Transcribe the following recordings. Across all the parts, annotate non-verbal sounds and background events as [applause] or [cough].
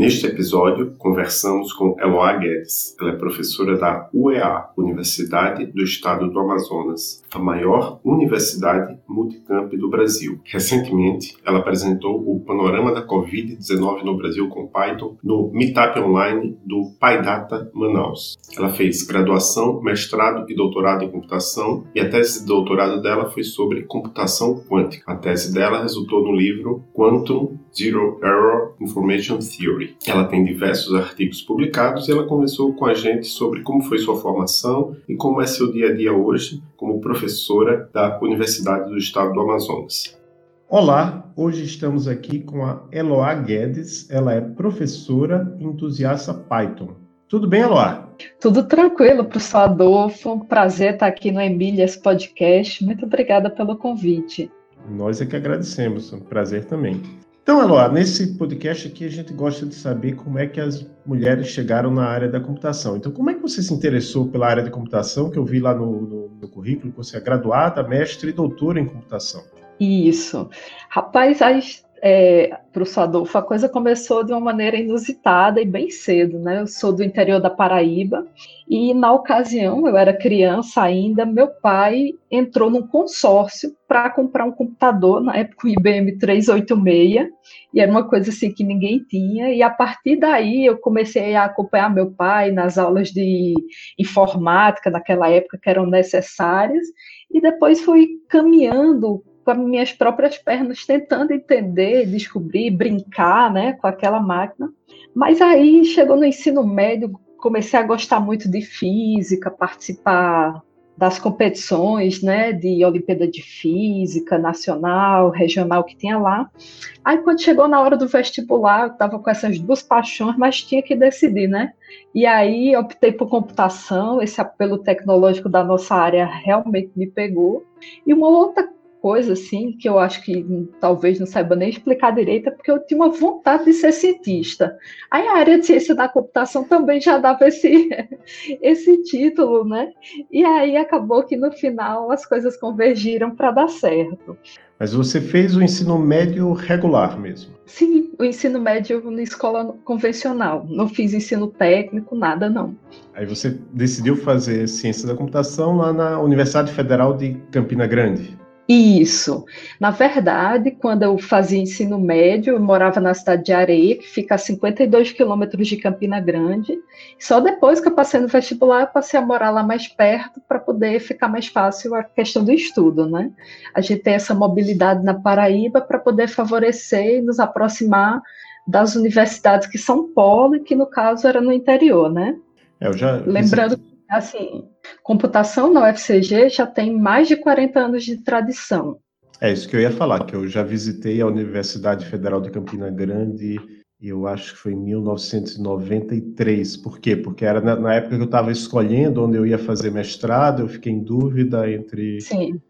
Neste episódio, conversamos com Eloá Guedes. Ela é professora da UEA, Universidade do Estado do Amazonas, a maior universidade multicamp do Brasil. Recentemente, ela apresentou o panorama da Covid-19 no Brasil com Python no Meetup Online do PyData Manaus. Ela fez graduação, mestrado e doutorado em computação e a tese de doutorado dela foi sobre computação quântica. A tese dela resultou no livro Quantum Zero Error Information Theory ela tem diversos artigos publicados e ela conversou com a gente sobre como foi sua formação e como é seu dia a dia hoje como professora da Universidade do Estado do Amazonas. Olá, hoje estamos aqui com a Eloá Guedes. Ela é professora entusiasta Python. Tudo bem, Eloá? Tudo tranquilo, professor Adolfo. Prazer estar aqui no Emílias Podcast. Muito obrigada pelo convite. Nós é que agradecemos, um prazer também. Então, Eloá, nesse podcast aqui a gente gosta de saber como é que as mulheres chegaram na área da computação. Então, como é que você se interessou pela área da computação, que eu vi lá no, no, no currículo, que você é graduada, mestre e doutora em computação? Isso. Rapaz, as é, para o Adolfo, a coisa começou de uma maneira inusitada e bem cedo, né? Eu sou do interior da Paraíba e na ocasião, eu era criança ainda, meu pai entrou num consórcio para comprar um computador, na época o IBM 386, e era uma coisa assim que ninguém tinha, e a partir daí eu comecei a acompanhar meu pai nas aulas de informática naquela época que eram necessárias, e depois fui caminhando com as minhas próprias pernas, tentando entender, descobrir, brincar né, com aquela máquina. Mas aí chegou no ensino médio, comecei a gostar muito de física, participar das competições, né, de Olimpíada de Física, nacional, regional que tinha lá. Aí quando chegou na hora do vestibular, eu estava com essas duas paixões, mas tinha que decidir, né? E aí optei por computação, esse apelo tecnológico da nossa área realmente me pegou. E uma outra coisa assim que eu acho que talvez não saiba nem explicar direito, é porque eu tinha uma vontade de ser cientista. Aí a área de ciência da computação também já dava esse, [laughs] esse título, né? E aí acabou que no final as coisas convergiram para dar certo. Mas você fez o ensino médio regular mesmo? Sim, o ensino médio na escola convencional. Não fiz ensino técnico, nada não. Aí você decidiu fazer ciência da computação lá na Universidade Federal de Campina Grande? Isso. Na verdade, quando eu fazia ensino médio, eu morava na cidade de Areia, que fica a 52 quilômetros de Campina Grande. Só depois que eu passei no vestibular, eu passei a morar lá mais perto para poder ficar mais fácil a questão do estudo, né? A gente tem essa mobilidade na Paraíba para poder favorecer e nos aproximar das universidades que são polo e que no caso era no interior, né? É, eu já lembrando Assim, computação na UFCG já tem mais de 40 anos de tradição. É isso que eu ia falar, que eu já visitei a Universidade Federal de Campina Grande e eu acho que foi em 1993. Por quê? Porque era na, na época que eu estava escolhendo onde eu ia fazer mestrado, eu fiquei em dúvida entre. Sim.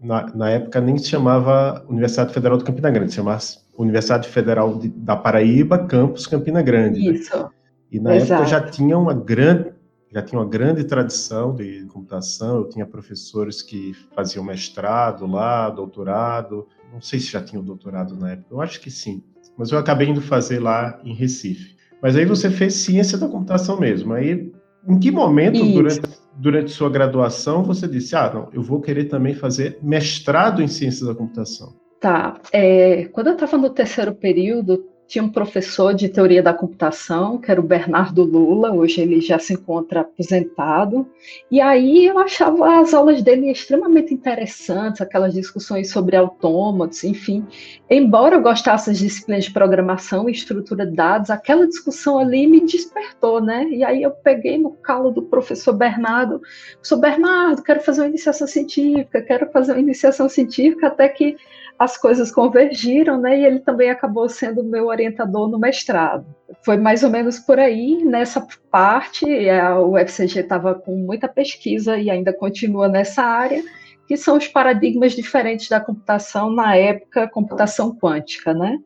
Na, na época nem se chamava Universidade Federal de Campina Grande, se chamava Universidade Federal de, da Paraíba, campus Campina Grande. Isso. Né? E na Exato. época já tinha uma grande já tinha uma grande tradição de computação, eu tinha professores que faziam mestrado lá, doutorado, não sei se já tinham doutorado na época, eu acho que sim, mas eu acabei indo fazer lá em Recife. Mas aí você fez ciência da computação mesmo, aí em que momento durante, durante sua graduação você disse, ah, não, eu vou querer também fazer mestrado em ciência da computação? Tá, é, quando eu estava no terceiro período, tinha um professor de teoria da computação, que era o Bernardo Lula, hoje ele já se encontra aposentado, e aí eu achava as aulas dele extremamente interessantes, aquelas discussões sobre autômatos, enfim. Embora eu gostasse das disciplinas de programação e estrutura de dados, aquela discussão ali me despertou, né? E aí eu peguei no calo do professor Bernardo, professor Bernardo, quero fazer uma iniciação científica, quero fazer uma iniciação científica, até que as coisas convergiram, né? E ele também acabou sendo meu orientador no mestrado. Foi mais ou menos por aí, nessa parte, o UFCG estava com muita pesquisa e ainda continua nessa área, que são os paradigmas diferentes da computação na época, computação quântica, né?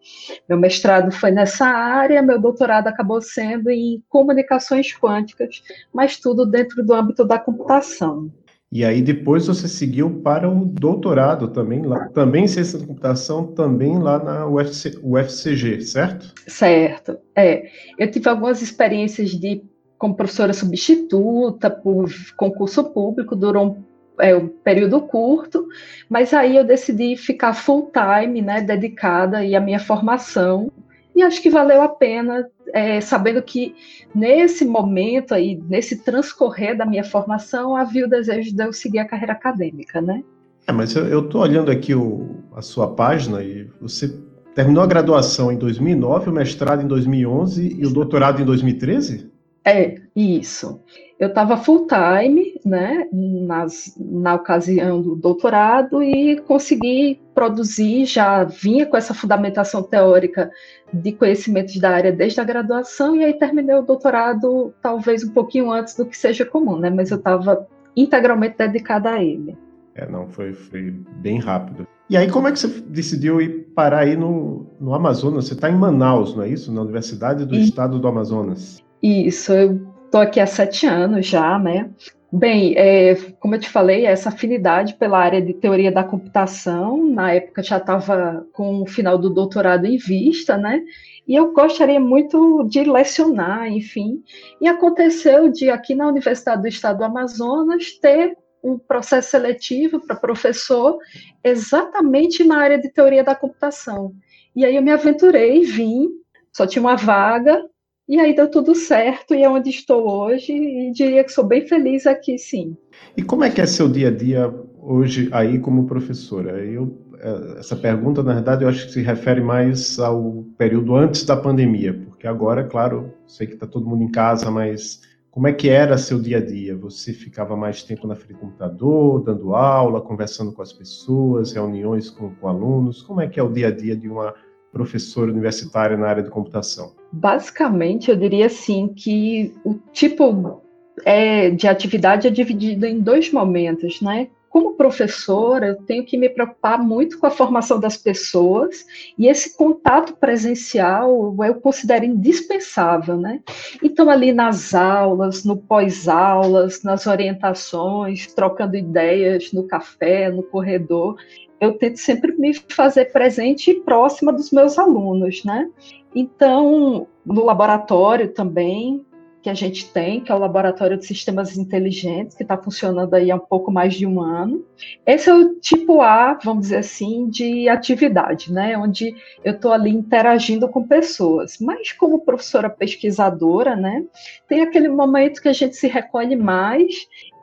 Meu mestrado foi nessa área, meu doutorado acabou sendo em comunicações quânticas, mas tudo dentro do âmbito da computação. E aí depois você seguiu para o doutorado também, lá, também em ciência da computação, também lá na UFC, UFCG, certo? Certo. É, eu tive algumas experiências de como professora substituta por concurso público, durou um, é, um período curto, mas aí eu decidi ficar full time, né, dedicada à minha formação e acho que valeu a pena, é, sabendo que nesse momento aí, nesse transcorrer da minha formação, havia o desejo de eu seguir a carreira acadêmica, né? É, mas eu estou olhando aqui o, a sua página e você terminou a graduação em 2009, o mestrado em 2011 e o doutorado em 2013? É, isso. Eu estava full time, né, nas, na ocasião do doutorado e consegui produzir, já vinha com essa fundamentação teórica de conhecimentos da área desde a graduação e aí terminei o doutorado talvez um pouquinho antes do que seja comum, né, mas eu estava integralmente dedicada a ele. É, não, foi, foi bem rápido. E aí, como é que você decidiu ir parar aí no, no Amazonas? Você está em Manaus, não é isso? Na Universidade do e... Estado do Amazonas. Isso, eu estou aqui há sete anos já, né? Bem, é, como eu te falei, essa afinidade pela área de teoria da computação, na época já estava com o final do doutorado em vista, né? E eu gostaria muito de lecionar, enfim. E aconteceu de aqui na Universidade do Estado do Amazonas ter um processo seletivo para professor exatamente na área de teoria da computação. E aí eu me aventurei, vim, só tinha uma vaga, e aí deu tudo certo e é onde estou hoje e diria que sou bem feliz aqui, sim. E como é que é seu dia a dia hoje aí como professora? Eu, é, essa pergunta, na verdade, eu acho que se refere mais ao período antes da pandemia, porque agora, claro, sei que está todo mundo em casa, mas como é que era seu dia a dia? Você ficava mais tempo na frente do computador, dando aula, conversando com as pessoas, reuniões com, com alunos? Como é que é o dia a dia de uma professora universitária na área de computação? Basicamente, eu diria assim que o tipo é, de atividade é dividido em dois momentos, né? Como professora, eu tenho que me preocupar muito com a formação das pessoas e esse contato presencial eu considero indispensável, né? Então, ali nas aulas, no pós-aulas, nas orientações, trocando ideias no café, no corredor, eu tento sempre me fazer presente e próxima dos meus alunos, né? Então, no laboratório também, que a gente tem, que é o Laboratório de Sistemas Inteligentes, que está funcionando aí há um pouco mais de um ano. Esse é o tipo A, vamos dizer assim, de atividade, né? Onde eu estou ali interagindo com pessoas. Mas como professora pesquisadora, né? Tem aquele momento que a gente se recolhe mais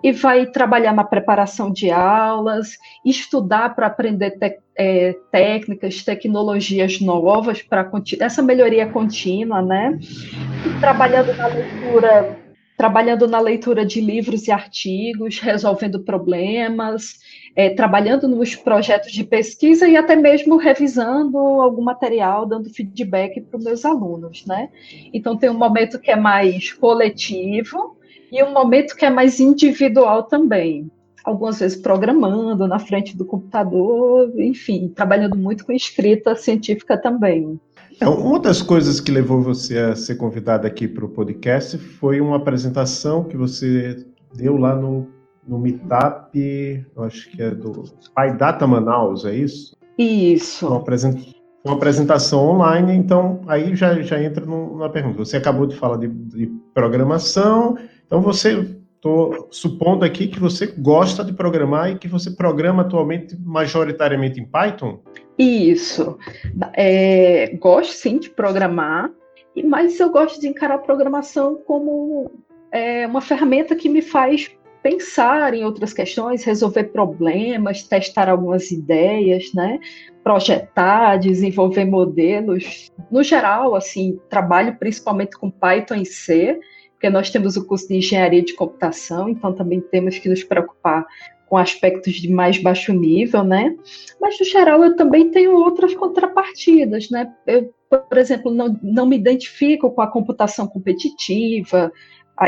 e vai trabalhar na preparação de aulas, estudar para aprender te, é, técnicas, tecnologias novas para essa melhoria contínua, né? E trabalhando na leitura, trabalhando na leitura de livros e artigos, resolvendo problemas, é, trabalhando nos projetos de pesquisa e até mesmo revisando algum material, dando feedback para os meus alunos, né? Então tem um momento que é mais coletivo e um momento que é mais individual também. Algumas vezes programando na frente do computador, enfim, trabalhando muito com escrita científica também. É, uma das coisas que levou você a ser convidada aqui para o podcast foi uma apresentação que você deu lá no, no Meetup, acho que é do Pai Data Manaus, é isso? Isso. Uma, uma apresentação online, então aí já, já entra numa pergunta. Você acabou de falar de, de programação então você estou supondo aqui que você gosta de programar e que você programa atualmente majoritariamente em Python? Isso. É, gosto sim de programar, mas eu gosto de encarar a programação como é, uma ferramenta que me faz pensar em outras questões, resolver problemas, testar algumas ideias, né? projetar, desenvolver modelos. No geral, assim, trabalho principalmente com Python e C, porque nós temos o curso de engenharia de computação, então também temos que nos preocupar com aspectos de mais baixo nível, né? Mas, no geral, eu também tenho outras contrapartidas, né? Eu, por exemplo, não, não me identifico com a computação competitiva,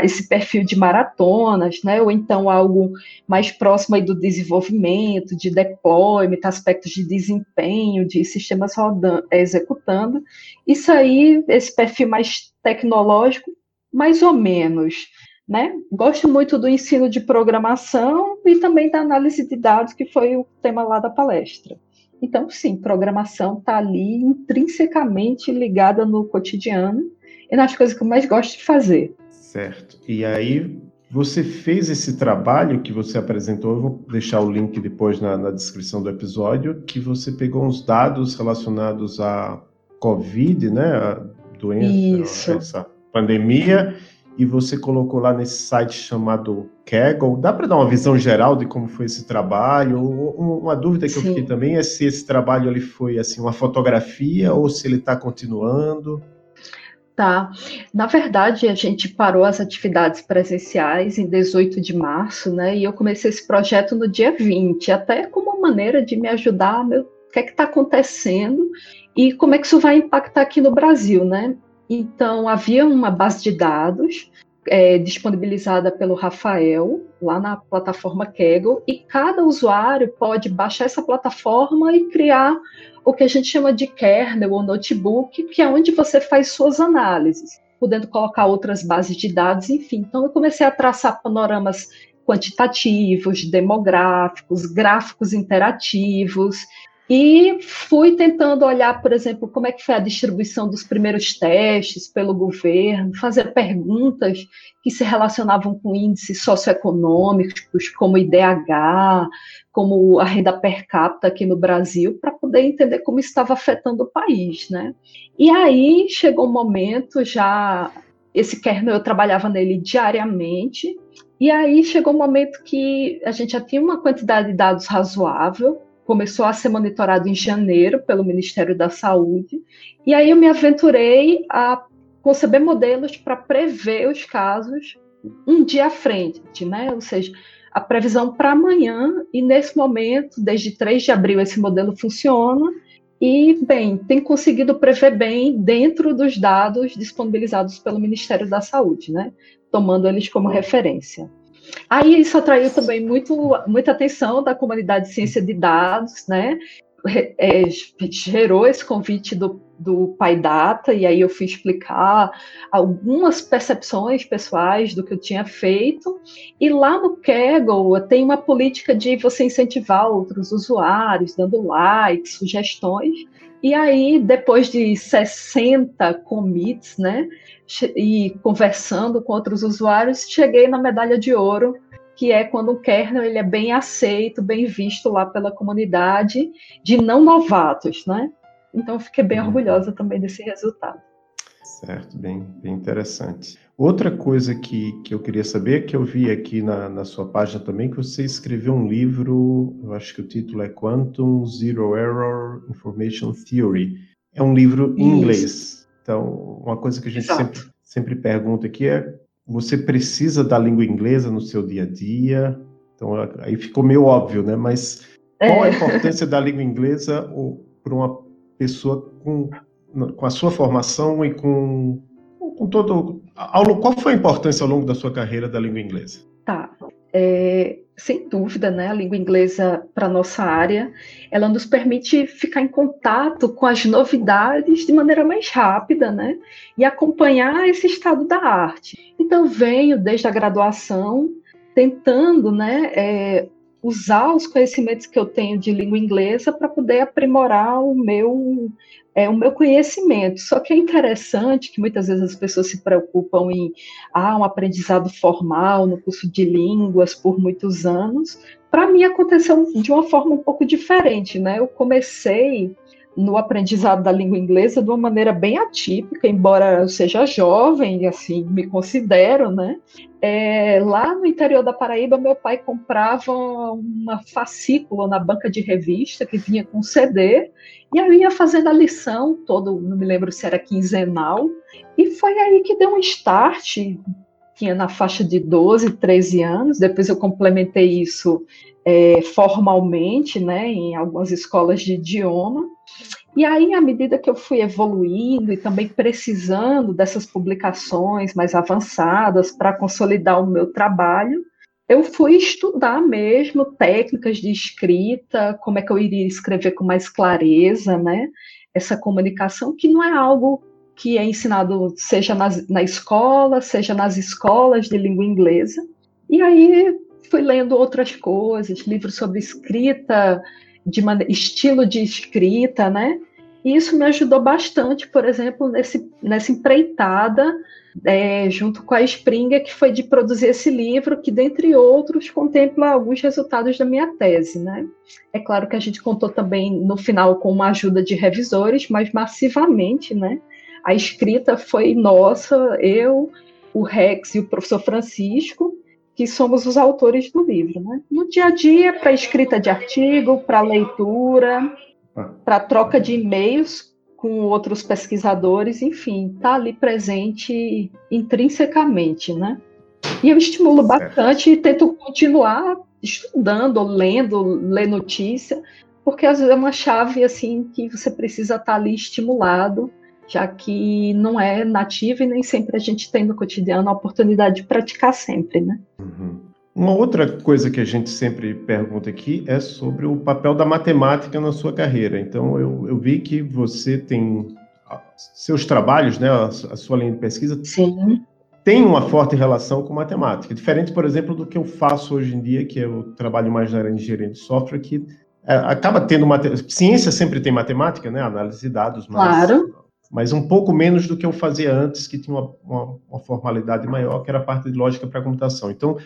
esse perfil de maratonas, né? ou então algo mais próximo aí do desenvolvimento, de deployment, aspectos de desempenho, de sistemas rodando, executando. Isso aí, esse perfil mais tecnológico, mais ou menos. Né? Gosto muito do ensino de programação e também da análise de dados, que foi o tema lá da palestra. Então, sim, programação está ali intrinsecamente ligada no cotidiano e nas coisas que eu mais gosto de fazer. Certo. E aí, você fez esse trabalho que você apresentou, eu vou deixar o link depois na, na descrição do episódio, que você pegou uns dados relacionados à Covid, né? A doença, Isso. essa pandemia, e você colocou lá nesse site chamado Kaggle. Dá para dar uma visão geral de como foi esse trabalho? Uma dúvida que Sim. eu fiquei também é se esse trabalho ele foi assim uma fotografia ou se ele está continuando. Tá. Na verdade, a gente parou as atividades presenciais em 18 de março, né? E eu comecei esse projeto no dia 20, até como uma maneira de me ajudar, meu, o que é que está acontecendo e como é que isso vai impactar aqui no Brasil, né? Então, havia uma base de dados é, disponibilizada pelo Rafael, lá na plataforma Kaggle, e cada usuário pode baixar essa plataforma e criar o que a gente chama de kernel ou notebook, que é onde você faz suas análises, podendo colocar outras bases de dados, enfim. Então, eu comecei a traçar panoramas quantitativos, demográficos, gráficos interativos, e fui tentando olhar, por exemplo, como é que foi a distribuição dos primeiros testes pelo governo, fazer perguntas que se relacionavam com índices socioeconômicos, como IDH, como a renda per capita aqui no Brasil, para poder entender como estava afetando o país, né? E aí chegou um momento já esse kernel eu trabalhava nele diariamente, e aí chegou um momento que a gente já tinha uma quantidade de dados razoável, começou a ser monitorado em janeiro pelo Ministério da Saúde. E aí eu me aventurei a conceber modelos para prever os casos um dia à frente, né? Ou seja, a previsão para amanhã, e nesse momento, desde 3 de abril, esse modelo funciona. E, bem, tem conseguido prever bem dentro dos dados disponibilizados pelo Ministério da Saúde, né? Tomando eles como referência. Aí isso atraiu também muito, muita atenção da comunidade de ciência de dados, né? É, gerou esse convite do, do Pai Data, e aí eu fui explicar algumas percepções pessoais do que eu tinha feito. E lá no Kaggle tem uma política de você incentivar outros usuários, dando likes, sugestões. E aí, depois de 60 commits, né, e conversando com outros usuários, cheguei na medalha de ouro, que é quando o kernel ele é bem aceito, bem visto lá pela comunidade de não novatos, né? Então, fiquei bem uhum. orgulhosa também desse resultado. Certo, bem, bem interessante. Outra coisa que, que eu queria saber, que eu vi aqui na, na sua página também, que você escreveu um livro, eu acho que o título é Quantum Zero Error Information Theory. É um livro em Isso. inglês. Então, uma coisa que a gente sempre, sempre pergunta aqui é: você precisa da língua inglesa no seu dia a dia? Então, aí ficou meio óbvio, né? Mas qual é. a importância da língua inglesa para uma pessoa com, com a sua formação e com com todo. Qual foi a importância ao longo da sua carreira da língua inglesa? Tá. É, sem dúvida, né, a língua inglesa para nossa área, ela nos permite ficar em contato com as novidades de maneira mais rápida, né, e acompanhar esse estado da arte. Então venho desde a graduação tentando, né, é, usar os conhecimentos que eu tenho de língua inglesa para poder aprimorar o meu é, o meu conhecimento. Só que é interessante que muitas vezes as pessoas se preocupam em ah, um aprendizado formal no curso de línguas por muitos anos. Para mim aconteceu de uma forma um pouco diferente, né? Eu comecei no aprendizado da língua inglesa de uma maneira bem atípica, embora eu seja jovem, assim, me considero, né? É, lá no interior da Paraíba, meu pai comprava uma fascícula na banca de revista que vinha com CD, e eu ia fazendo a lição, todo, não me lembro se era quinzenal, e foi aí que deu um start tinha na faixa de 12, 13 anos. Depois eu complementei isso é, formalmente, né, em algumas escolas de idioma. E aí, à medida que eu fui evoluindo e também precisando dessas publicações mais avançadas para consolidar o meu trabalho, eu fui estudar mesmo técnicas de escrita, como é que eu iria escrever com mais clareza, né? Essa comunicação que não é algo que é ensinado seja nas, na escola, seja nas escolas de língua inglesa. E aí fui lendo outras coisas, livros sobre escrita, de estilo de escrita, né? E isso me ajudou bastante, por exemplo, nesse, nessa empreitada é, junto com a Springer, que foi de produzir esse livro, que, dentre outros, contempla alguns resultados da minha tese. Né? É claro que a gente contou também, no final, com uma ajuda de revisores, mas massivamente, né? A escrita foi nossa, eu, o Rex e o professor Francisco, que somos os autores do livro. Né? No dia a dia, para escrita de artigo, para leitura, ah. para troca de e-mails com outros pesquisadores, enfim, está ali presente intrinsecamente, né? E eu estimulo bastante e tento continuar estudando, lendo, ler notícia, porque às vezes é uma chave assim que você precisa estar tá ali estimulado já que não é nativo e nem sempre a gente tem no cotidiano a oportunidade de praticar sempre, né? Uhum. Uma outra coisa que a gente sempre pergunta aqui é sobre o papel da matemática na sua carreira. Então, eu, eu vi que você tem seus trabalhos, né, a, a sua linha de pesquisa, Sim. tem uma forte relação com matemática. Diferente, por exemplo, do que eu faço hoje em dia, que eu trabalho mais na área de engenharia de software, que é, acaba tendo... Ciência sempre tem matemática, né, análise de dados, mas... Claro mas um pouco menos do que eu fazia antes, que tinha uma, uma, uma formalidade maior, que era a parte de lógica para computação. Então,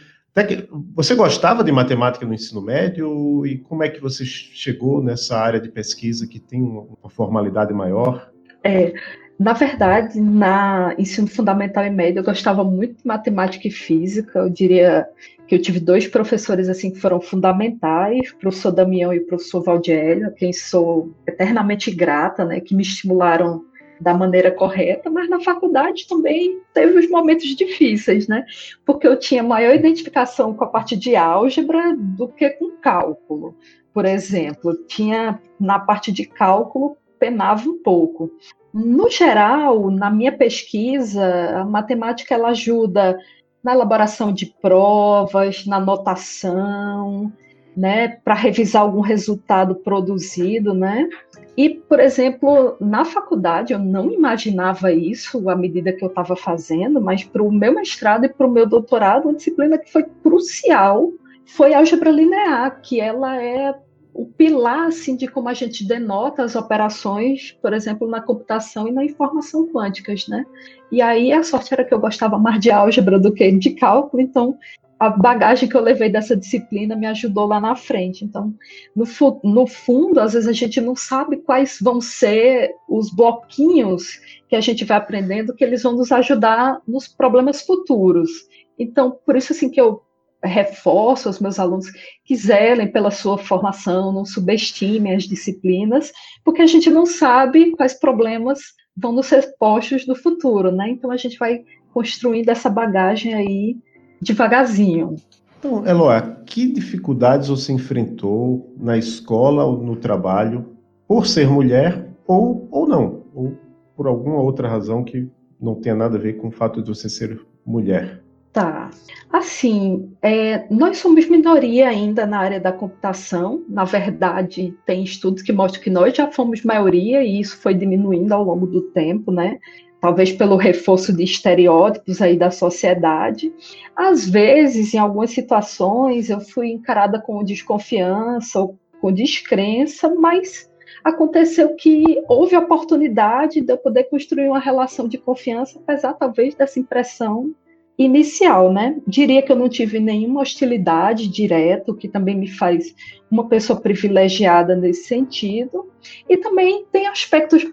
que, você gostava de matemática no ensino médio e como é que você chegou nessa área de pesquisa que tem uma, uma formalidade maior? É, na verdade, na ensino fundamental e médio, eu gostava muito de matemática e física. Eu diria que eu tive dois professores assim que foram fundamentais, o professor Damião e o professor Valdélio, a quem sou eternamente grata, né, que me estimularam da maneira correta, mas na faculdade também teve os momentos difíceis, né? Porque eu tinha maior identificação com a parte de álgebra do que com cálculo. Por exemplo, tinha na parte de cálculo penava um pouco. No geral, na minha pesquisa, a matemática ela ajuda na elaboração de provas, na notação, né, para revisar algum resultado produzido, né? E, por exemplo, na faculdade eu não imaginava isso à medida que eu estava fazendo, mas para o meu mestrado e para o meu doutorado, uma disciplina que foi crucial foi álgebra linear, que ela é o pilar assim, de como a gente denota as operações, por exemplo, na computação e na informação quânticas, né? E aí a sorte era que eu gostava mais de álgebra do que de cálculo, então a bagagem que eu levei dessa disciplina me ajudou lá na frente. Então, no, no, fundo, às vezes a gente não sabe quais vão ser os bloquinhos que a gente vai aprendendo, que eles vão nos ajudar nos problemas futuros. Então, por isso assim que eu reforço aos meus alunos que zelem pela sua formação, não subestimem as disciplinas, porque a gente não sabe quais problemas vão nos ser postos no futuro, né? Então a gente vai construindo essa bagagem aí devagarzinho. Então, Eloá, que dificuldades você enfrentou na escola ou no trabalho por ser mulher ou, ou não? Ou por alguma outra razão que não tenha nada a ver com o fato de você ser mulher? Tá. Assim, é, nós somos minoria ainda na área da computação. Na verdade, tem estudos que mostram que nós já fomos maioria e isso foi diminuindo ao longo do tempo, né? Talvez pelo reforço de estereótipos aí da sociedade. Às vezes, em algumas situações, eu fui encarada com desconfiança ou com descrença, mas aconteceu que houve oportunidade de eu poder construir uma relação de confiança, apesar talvez dessa impressão inicial, né? Diria que eu não tive nenhuma hostilidade direta, o que também me faz uma pessoa privilegiada nesse sentido. E também tem aspectos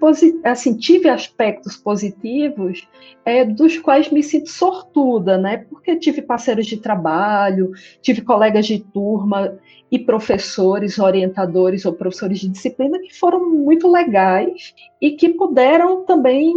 assim, tive aspectos positivos é, dos quais me sinto sortuda, né? Porque tive parceiros de trabalho, tive colegas de turma e professores, orientadores ou professores de disciplina que foram muito legais e que puderam também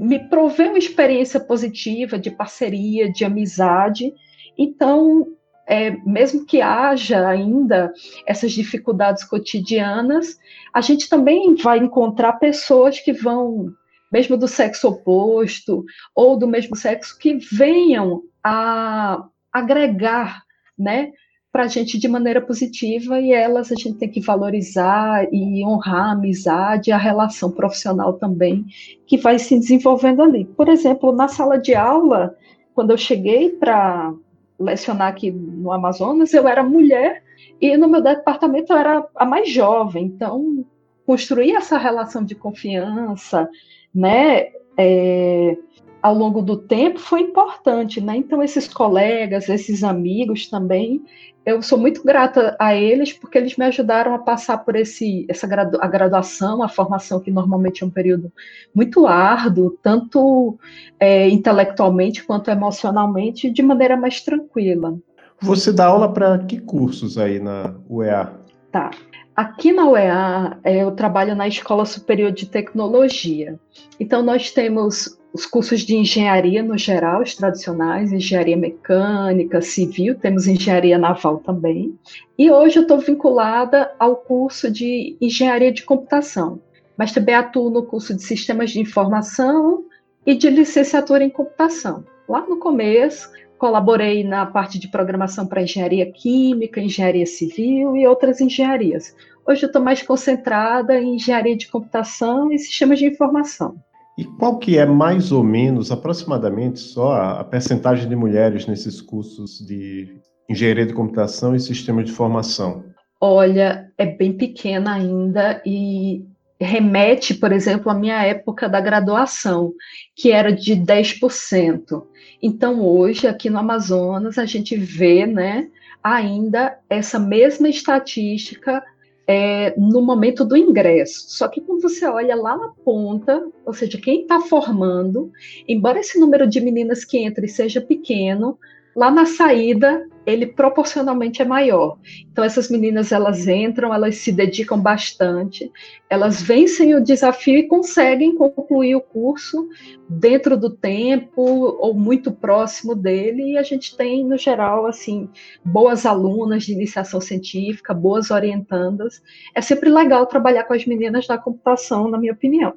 me provê uma experiência positiva de parceria, de amizade. Então, é, mesmo que haja ainda essas dificuldades cotidianas, a gente também vai encontrar pessoas que vão, mesmo do sexo oposto ou do mesmo sexo, que venham a agregar, né, para a gente de maneira positiva e elas a gente tem que valorizar e honrar a amizade, a relação profissional também que vai se desenvolvendo ali. Por exemplo, na sala de aula, quando eu cheguei para lecionar aqui no Amazonas, eu era mulher e no meu departamento eu era a mais jovem, então construir essa relação de confiança, né, é, ao longo do tempo foi importante, né? Então esses colegas, esses amigos também, eu sou muito grata a eles porque eles me ajudaram a passar por esse essa a graduação, a formação que normalmente é um período muito árduo, tanto é, intelectualmente quanto emocionalmente, de maneira mais tranquila. Você dá aula para que cursos aí na UEA? Tá. Aqui na UEA, é, eu trabalho na Escola Superior de Tecnologia. Então, nós temos os cursos de engenharia no geral, os tradicionais, engenharia mecânica, civil, temos engenharia naval também. E hoje eu estou vinculada ao curso de engenharia de computação, mas também atuo no curso de sistemas de informação e de licenciatura em computação. Lá no começo, colaborei na parte de programação para engenharia química, engenharia civil e outras engenharias. Hoje eu estou mais concentrada em engenharia de computação e sistemas de informação. E qual que é mais ou menos, aproximadamente, só a, percentagem de mulheres nesses cursos de engenharia de computação e sistemas de formação? Olha, é bem pequena ainda e remete, por exemplo, à minha época da graduação, que era de 10%. Então, hoje, aqui no Amazonas, a gente vê né, ainda essa mesma estatística é, no momento do ingresso. Só que quando você olha lá na ponta, ou seja, quem está formando, embora esse número de meninas que entrem seja pequeno, lá na saída ele proporcionalmente é maior. Então essas meninas elas entram, elas se dedicam bastante, elas vencem o desafio e conseguem concluir o curso dentro do tempo ou muito próximo dele. E a gente tem no geral assim boas alunas de iniciação científica, boas orientandas. É sempre legal trabalhar com as meninas da computação, na minha opinião.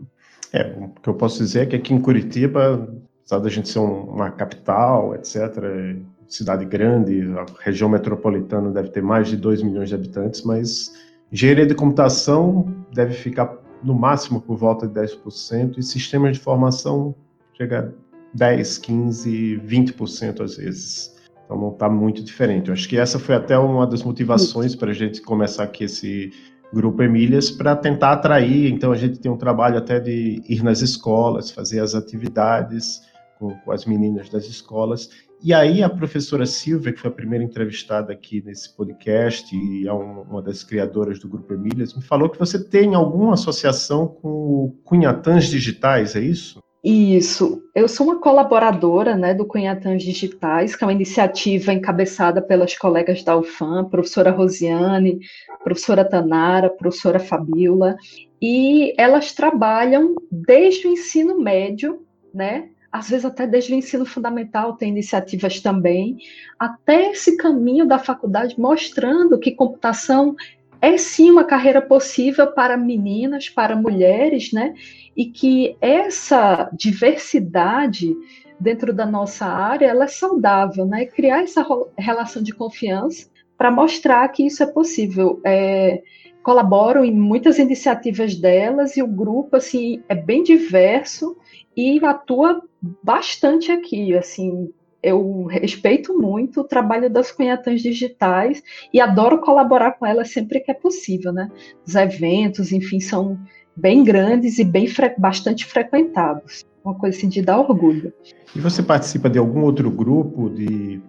É, o que eu posso dizer é que aqui em Curitiba, apesar da gente ser uma capital, etc., cidade grande, a região metropolitana deve ter mais de 2 milhões de habitantes, mas engenharia de computação deve ficar no máximo por volta de 10%, e sistemas de formação chega a 10, 15, 20% às vezes. Então não está muito diferente. Eu acho que essa foi até uma das motivações para a gente começar aqui esse grupo Emílias para tentar atrair. Então a gente tem um trabalho até de ir nas escolas, fazer as atividades com, com as meninas das escolas e aí a professora Silvia, que foi a primeira entrevistada aqui nesse podcast e é uma das criadoras do Grupo Emílias, me falou que você tem alguma associação com o Cunhatãs Digitais, é isso? Isso. Eu sou uma colaboradora né, do Cunhatãs Digitais, que é uma iniciativa encabeçada pelas colegas da UFAM, professora Rosiane, professora Tanara, professora Fabiola, e elas trabalham desde o ensino médio, né, às vezes até desde o ensino fundamental tem iniciativas também, até esse caminho da faculdade mostrando que computação é sim uma carreira possível para meninas, para mulheres, né? E que essa diversidade dentro da nossa área ela é saudável, né? Criar essa relação de confiança para mostrar que isso é possível. É, colaboro em muitas iniciativas delas e o grupo assim é bem diverso e atua bastante aqui, assim, eu respeito muito o trabalho das cunhatãs digitais e adoro colaborar com elas sempre que é possível, né? Os eventos, enfim, são bem grandes e bem bastante frequentados. Uma coisa assim de dar orgulho. E você participa de algum outro grupo de,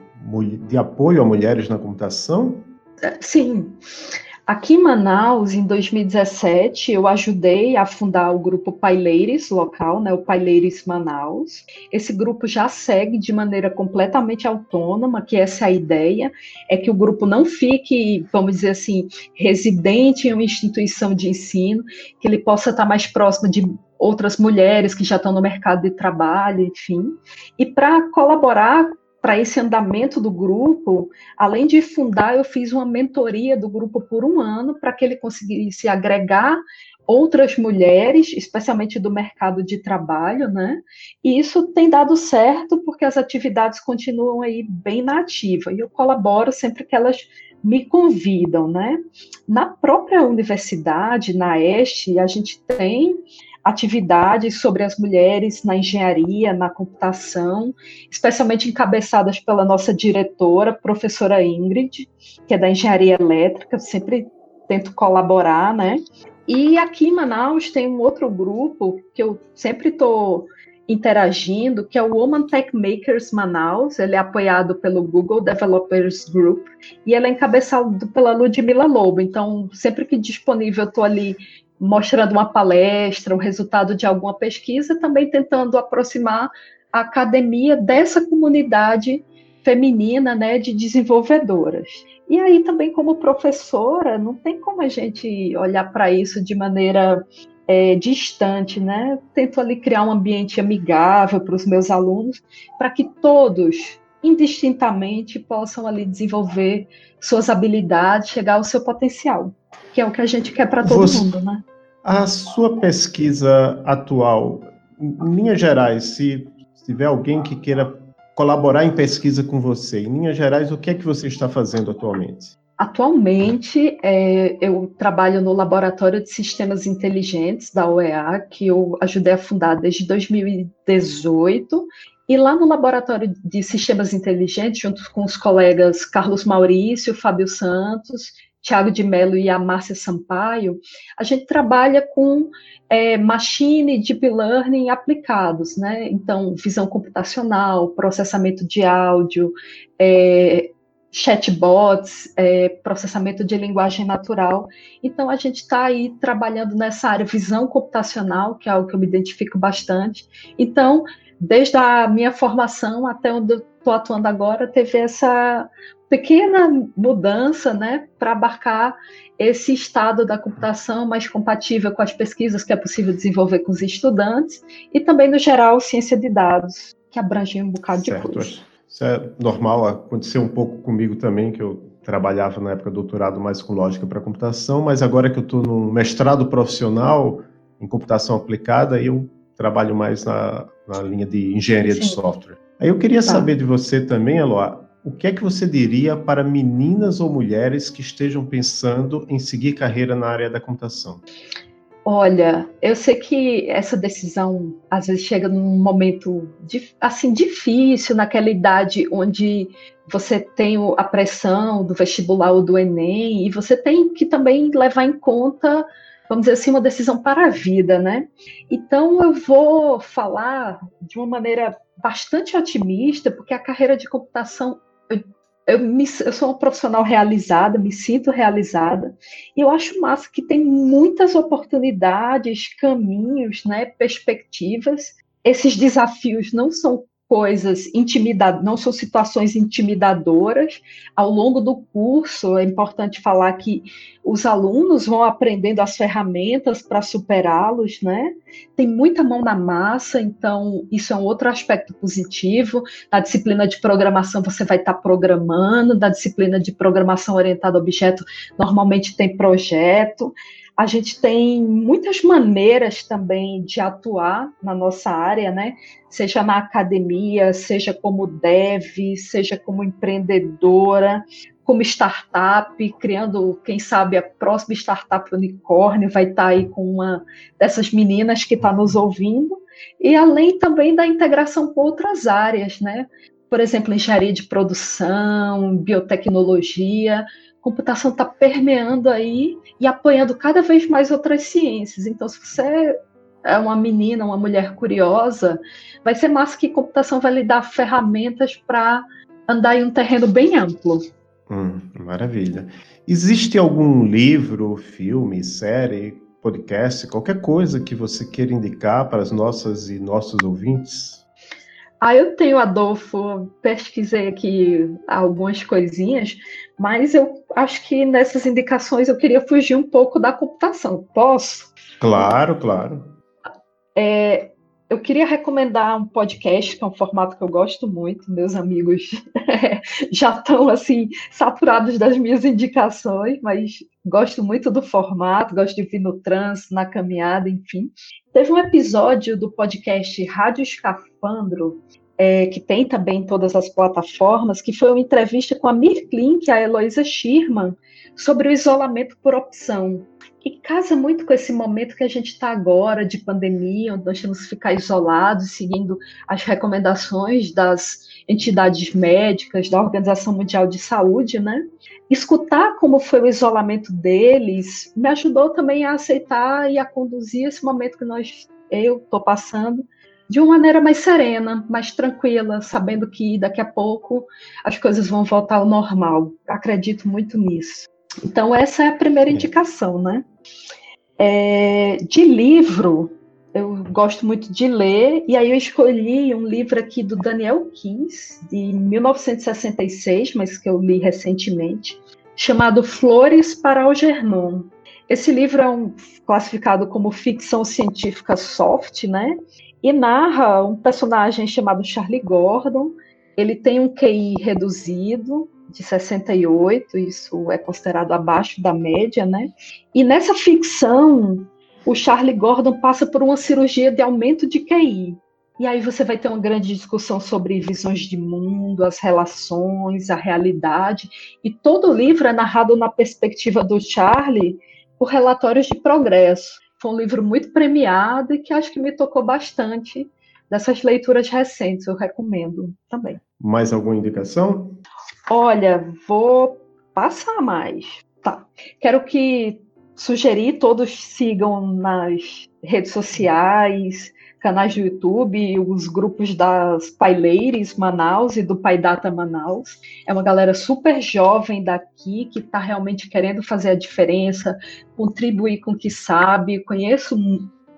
de apoio a mulheres na computação? Sim. Aqui em Manaus, em 2017, eu ajudei a fundar o grupo Paileires local, né, o Paileires Manaus. Esse grupo já segue de maneira completamente autônoma, que essa é a ideia, é que o grupo não fique, vamos dizer assim, residente em uma instituição de ensino, que ele possa estar mais próximo de outras mulheres que já estão no mercado de trabalho, enfim. E para colaborar para esse andamento do grupo, além de fundar, eu fiz uma mentoria do grupo por um ano para que ele conseguisse agregar outras mulheres, especialmente do mercado de trabalho, né? E isso tem dado certo porque as atividades continuam aí bem na ativa e eu colaboro sempre que elas me convidam, né? Na própria universidade, na Este, a gente tem atividades sobre as mulheres na engenharia, na computação, especialmente encabeçadas pela nossa diretora, professora Ingrid, que é da engenharia elétrica, sempre tento colaborar, né? E aqui em Manaus tem um outro grupo que eu sempre estou interagindo, que é o Woman Tech Makers Manaus. Ele é apoiado pelo Google Developers Group e ele é encabeçado pela Ludmila Lobo. Então, sempre que disponível, eu estou ali mostrando uma palestra, o resultado de alguma pesquisa, também tentando aproximar a academia dessa comunidade feminina, né, de desenvolvedoras. E aí também como professora, não tem como a gente olhar para isso de maneira é, distante, né? Tento ali criar um ambiente amigável para os meus alunos, para que todos, indistintamente, possam ali desenvolver suas habilidades, chegar ao seu potencial, que é o que a gente quer para todo Você, mundo, né? A sua pesquisa atual, em linhas gerais, se tiver alguém que queira colaborar em pesquisa com você, em linhas gerais, o que é que você está fazendo atualmente? Atualmente, é, eu trabalho no Laboratório de Sistemas Inteligentes da OEA, que eu ajudei a fundar desde 2018. E lá no Laboratório de Sistemas Inteligentes, junto com os colegas Carlos Maurício, Fábio Santos, Tiago de Mello e a Márcia Sampaio, a gente trabalha com é, machine deep learning aplicados, né? Então, visão computacional, processamento de áudio, é, chatbots, é, processamento de linguagem natural. Então, a gente está aí trabalhando nessa área visão computacional, que é algo que eu me identifico bastante. Então, desde a minha formação até onde eu estou atuando agora, teve essa pequena mudança né, para abarcar esse estado da computação mais compatível com as pesquisas que é possível desenvolver com os estudantes e também, no geral, ciência de dados, que abrange um bocado certo. de coisa. Isso é normal, aconteceu um pouco comigo também, que eu trabalhava na época do doutorado mais com lógica para computação, mas agora que eu estou no mestrado profissional em computação aplicada, eu trabalho mais na, na linha de engenharia Sim. de software. Aí eu queria tá. saber de você também, Eloá, o que é que você diria para meninas ou mulheres que estejam pensando em seguir carreira na área da computação? Olha, eu sei que essa decisão às vezes chega num momento assim difícil, naquela idade onde você tem a pressão do vestibular ou do Enem, e você tem que também levar em conta, vamos dizer assim, uma decisão para a vida, né? Então eu vou falar de uma maneira bastante otimista, porque a carreira de computação eu, me, eu sou uma profissional realizada, me sinto realizada, e eu acho massa que tem muitas oportunidades, caminhos, né, perspectivas. Esses desafios não são coisas intimidadoras, não são situações intimidadoras. Ao longo do curso, é importante falar que os alunos vão aprendendo as ferramentas para superá-los, né? Tem muita mão na massa, então isso é um outro aspecto positivo. Na disciplina de programação, você vai estar programando, na disciplina de programação orientada a objeto, normalmente tem projeto. A gente tem muitas maneiras também de atuar na nossa área, né? Seja na academia, seja como dev, seja como empreendedora, como startup, criando, quem sabe, a próxima startup unicórnio vai estar aí com uma dessas meninas que está nos ouvindo, e além também da integração com outras áreas, né? Por exemplo, engenharia de produção, biotecnologia, computação está permeando aí e apoiando cada vez mais outras ciências. Então, se você é uma menina, uma mulher curiosa, vai ser massa que computação vai lhe dar ferramentas para andar em um terreno bem amplo. Hum, maravilha. Existe algum livro, filme, série, podcast, qualquer coisa que você queira indicar para as nossas e nossos ouvintes? Ah, eu tenho, Adolfo, pesquisei aqui algumas coisinhas, mas eu acho que nessas indicações eu queria fugir um pouco da computação. Posso? Claro, claro. É, eu queria recomendar um podcast, que é um formato que eu gosto muito. Meus amigos [laughs] já estão assim saturados das minhas indicações, mas gosto muito do formato, gosto de vir no trânsito, na caminhada, enfim. Teve um episódio do podcast Rádio Escafandro, é, que tem também em todas as plataformas, que foi uma entrevista com a Mir Klink e a Heloísa Schirman sobre o isolamento por opção. E casa muito com esse momento que a gente está agora de pandemia, onde nós temos que ficar isolados, seguindo as recomendações das entidades médicas, da Organização Mundial de Saúde, né? Escutar como foi o isolamento deles me ajudou também a aceitar e a conduzir esse momento que nós, eu estou passando, de uma maneira mais serena, mais tranquila, sabendo que daqui a pouco as coisas vão voltar ao normal. Acredito muito nisso. Então, essa é a primeira indicação, né? É, de livro, eu gosto muito de ler, e aí eu escolhi um livro aqui do Daniel Kins, de 1966, mas que eu li recentemente, chamado Flores para Algernon. Esse livro é um, classificado como ficção científica soft, né? E narra um personagem chamado Charlie Gordon. Ele tem um QI reduzido, de 68, isso é considerado abaixo da média, né? E nessa ficção, o Charlie Gordon passa por uma cirurgia de aumento de QI. E aí você vai ter uma grande discussão sobre visões de mundo, as relações, a realidade. E todo o livro é narrado na perspectiva do Charlie por relatórios de progresso. Foi um livro muito premiado e que acho que me tocou bastante dessas leituras recentes. Eu recomendo também. Mais alguma indicação? Olha, vou passar mais. Tá. Quero que sugerir todos sigam nas redes sociais, canais do YouTube, os grupos das Paileires Manaus e do Pai Data Manaus. É uma galera super jovem daqui que está realmente querendo fazer a diferença, contribuir com o que sabe. Conheço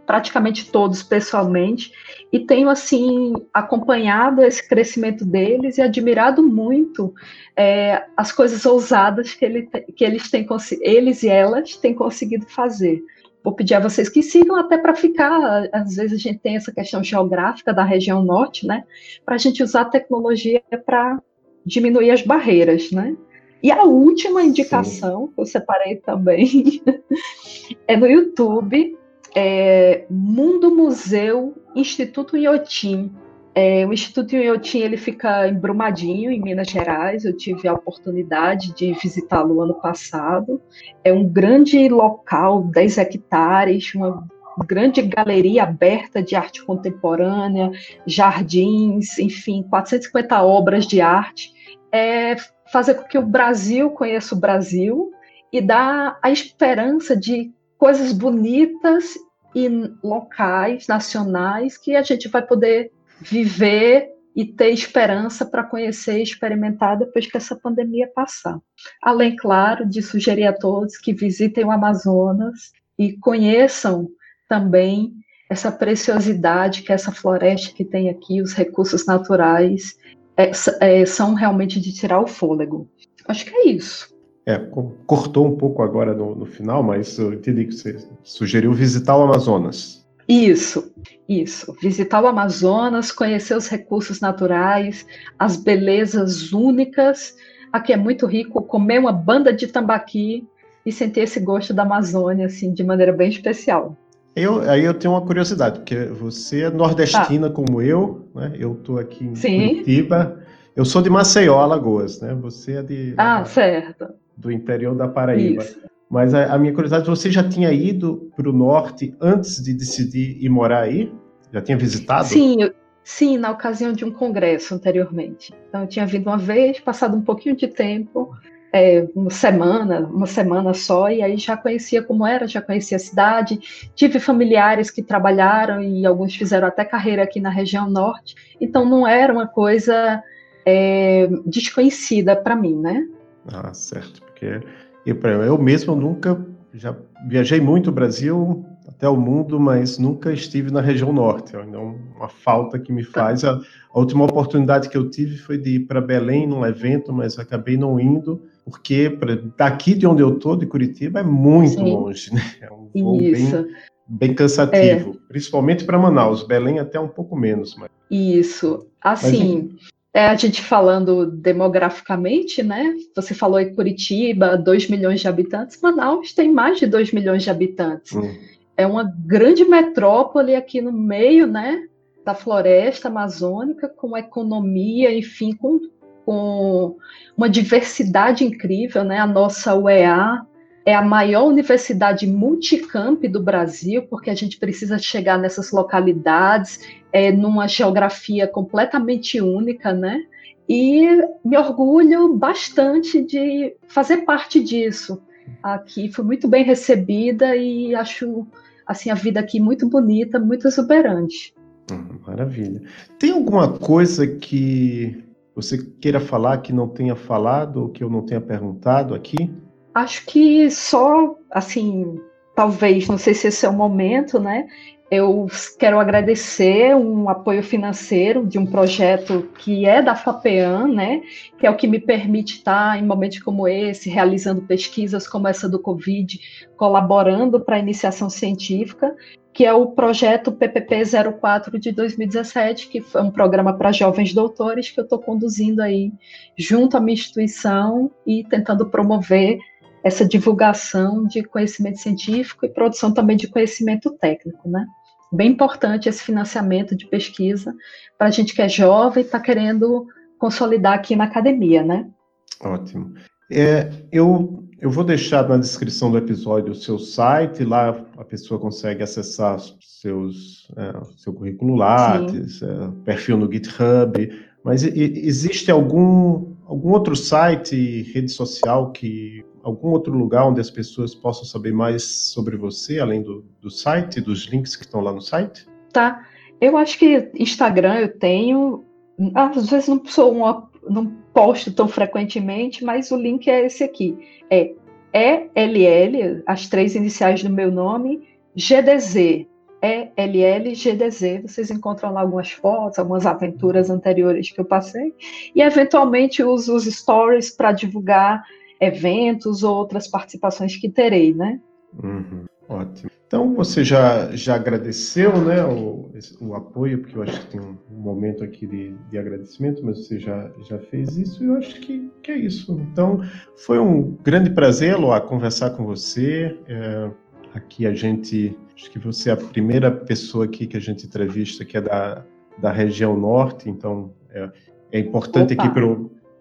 praticamente todos pessoalmente e tenho assim acompanhado esse crescimento deles e admirado muito é, as coisas ousadas que, ele, que eles têm eles e elas têm conseguido fazer. Vou pedir a vocês que sigam até para ficar. Às vezes a gente tem essa questão geográfica da região norte, né? Para a gente usar a tecnologia para diminuir as barreiras, né? E a última indicação Sim. que eu separei também [laughs] é no YouTube é, Mundo Museu Instituto Iotim. É, o Instituto Iotim ele fica em Brumadinho, em Minas Gerais. Eu tive a oportunidade de visitá-lo ano passado. É um grande local, 10 hectares, uma grande galeria aberta de arte contemporânea, jardins, enfim, 450 obras de arte. É fazer com que o Brasil conheça o Brasil e dar a esperança de coisas bonitas e locais, nacionais, que a gente vai poder viver e ter esperança para conhecer e experimentar depois que essa pandemia passar. Além, claro, de sugerir a todos que visitem o Amazonas e conheçam também essa preciosidade que essa floresta que tem aqui, os recursos naturais, é, é, são realmente de tirar o fôlego. Acho que é isso. É, cortou um pouco agora no, no, final, mas eu entendi que você sugeriu visitar o Amazonas. Isso, isso. Visitar o Amazonas, conhecer os recursos naturais, as belezas únicas. Aqui é muito rico comer uma banda de tambaqui e sentir esse gosto da Amazônia, assim, de maneira bem especial. Eu, aí eu tenho uma curiosidade, porque você é nordestina tá. como eu, né? Eu estou aqui em Sim. Curitiba. Eu sou de Maceió, Alagoas, né? Você é de. Ah, certo do interior da Paraíba. Isso. Mas a, a, minha curiosidade, você já tinha ido para o norte antes de decidir ir morar aí? Já tinha visitado? Sim, eu, sim, na ocasião de um congresso anteriormente. Então eu tinha vindo uma vez, passado um pouquinho de tempo, é, uma semana, uma semana só, e aí já conhecia como era, já conhecia a cidade. Tive familiares que trabalharam e alguns fizeram até carreira aqui na região norte. Então não era uma coisa é, desconhecida para mim, né? Ah, certo. Porque eu, eu mesmo nunca já viajei muito o Brasil até o mundo, mas nunca estive na região norte. É uma falta que me faz. A, a última oportunidade que eu tive foi de ir para Belém num evento, mas acabei não indo porque pra, daqui de onde eu estou, de Curitiba, é muito Sim. longe, né? É um voo Isso. bem, bem cansativo, é. principalmente para Manaus. Belém até um pouco menos. Mas... Isso. Assim, mas, é, a gente falando demograficamente, né? Você falou em Curitiba, 2 milhões de habitantes. Manaus tem mais de 2 milhões de habitantes. Hum. É uma grande metrópole aqui no meio, né? Da floresta amazônica, com economia, enfim, com, com uma diversidade incrível, né? A nossa UEA é a maior universidade multicamp do Brasil, porque a gente precisa chegar nessas localidades, é, numa geografia completamente única, né? E me orgulho bastante de fazer parte disso. Aqui fui muito bem recebida e acho assim a vida aqui muito bonita, muito exuberante. Hum, maravilha. Tem alguma coisa que você queira falar que não tenha falado ou que eu não tenha perguntado aqui? Acho que só, assim, talvez, não sei se esse é o momento, né? Eu quero agradecer um apoio financeiro de um projeto que é da FAPEAN, né, que é o que me permite estar em momentos como esse, realizando pesquisas como essa do Covid, colaborando para a iniciação científica, que é o projeto PPP 04 de 2017, que foi um programa para jovens doutores que eu estou conduzindo aí junto à minha instituição e tentando promover essa divulgação de conhecimento científico e produção também de conhecimento técnico, né? Bem importante esse financiamento de pesquisa para a gente que é jovem e está querendo consolidar aqui na academia, né? Ótimo. É, eu, eu vou deixar na descrição do episódio o seu site, lá a pessoa consegue acessar seus, é, seu currículo Lattes, é, perfil no GitHub, mas e, existe algum, algum outro site, rede social que algum outro lugar onde as pessoas possam saber mais sobre você, além do, do site, dos links que estão lá no site? Tá. Eu acho que Instagram eu tenho. Às vezes não sou uma, não posto tão frequentemente, mas o link é esse aqui. É ELL, as três iniciais do meu nome, GDZ. ELL GDZ. Vocês encontram lá algumas fotos, algumas aventuras anteriores que eu passei. E eventualmente uso os stories para divulgar eventos ou outras participações que terei, né? Uhum, ótimo. Então você já, já agradeceu né, o, o apoio, porque eu acho que tem um, momento aqui de, de agradecimento, mas você já, já fez isso e eu acho que, que é isso. Então foi um grande prazer, Loa, conversar com você. É, aqui a gente, acho que você é a primeira pessoa aqui que a gente entrevista que é da, da região norte, então é, é importante Opa. aqui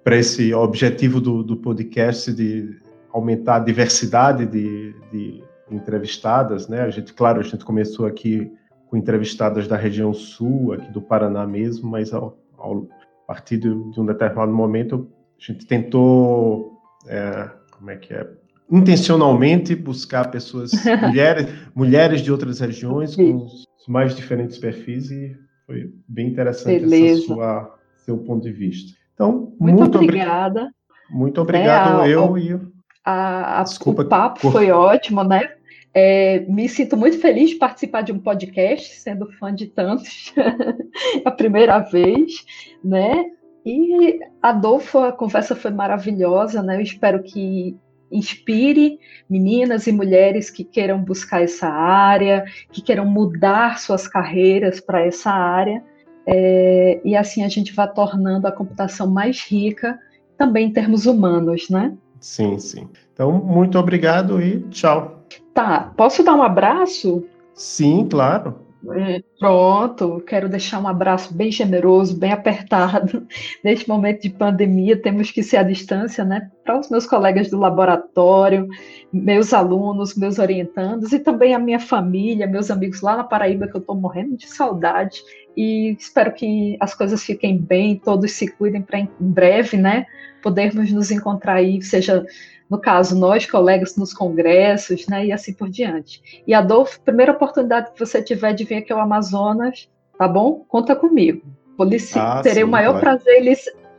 para esse objetivo do, do podcast de aumentar a diversidade de, de, entrevistadas, né? A gente, claro, a gente começou aqui com entrevistadas da região sul, aqui do Paraná mesmo, mas ao, ao a partir de, de, um determinado momento a gente tentou, é, como é que é, intencionalmente buscar pessoas, [laughs] mulheres, mulheres de outras regiões com os mais diferentes perfis e foi bem interessante Beleza. essa sua seu ponto de vista. Então, muito, muito obrigada. Obri muito obrigado, é, eu e. A, a, Desculpa, o papo por... foi ótimo, né? É, me sinto muito feliz de participar de um podcast, sendo fã de tantos, [laughs] a primeira vez, né? E Adolfo, a conversa foi maravilhosa, né? Eu espero que inspire meninas e mulheres que queiram buscar essa área, que queiram mudar suas carreiras para essa área é, e assim a gente vai tornando a computação mais rica, também em termos humanos, né? Sim, sim. Então, muito obrigado e tchau. Tá, posso dar um abraço? Sim, claro. É, pronto, quero deixar um abraço bem generoso, bem apertado. [laughs] Neste momento de pandemia, temos que ser à distância, né? Para os meus colegas do laboratório, meus alunos, meus orientandos e também a minha família, meus amigos lá na Paraíba, que eu estou morrendo de saudade. E espero que as coisas fiquem bem, todos se cuidem para em breve, né? Podermos nos encontrar aí, seja no caso, nós, colegas nos congressos, né, e assim por diante. E Adolfo, primeira oportunidade que você tiver de vir aqui ao Amazonas, tá bom? Conta comigo. Vou lhe, ah, terei sim, o maior claro. prazer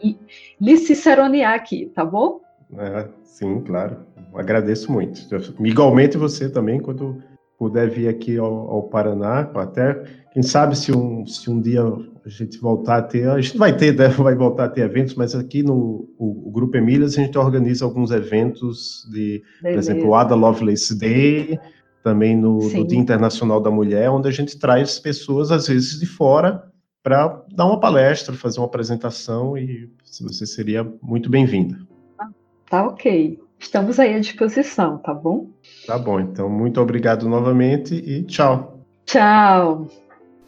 em lhe, ciceronear aqui, tá bom? É, sim, claro. Agradeço muito. Igualmente você também, quando puder vir aqui ao, ao Paraná, até quem sabe se um, se um dia a gente voltar a ter, a gente vai ter, né, [laughs] vai voltar a ter eventos, mas aqui no o, o Grupo Emílias a gente organiza alguns eventos de, Beleza. por exemplo, o Ada Lovelace Day, também no, no, Dia Internacional da Mulher, onde a gente traz pessoas, às vezes, de fora para dar uma palestra, fazer uma apresentação e você seria muito bem-vinda. Tá ok. Estamos aí à disposição, tá bom? Tá bom, então muito obrigado novamente e tchau. Tchau.